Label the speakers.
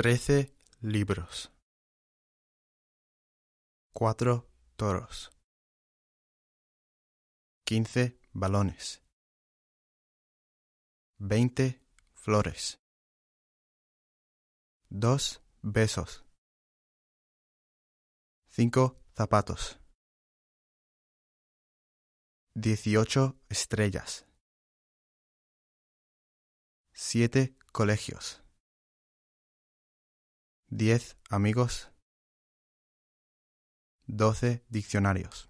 Speaker 1: Trece libros. Cuatro toros. Quince balones. Veinte flores. Dos besos. Cinco zapatos. Dieciocho estrellas. Siete colegios. Diez amigos. Doce diccionarios.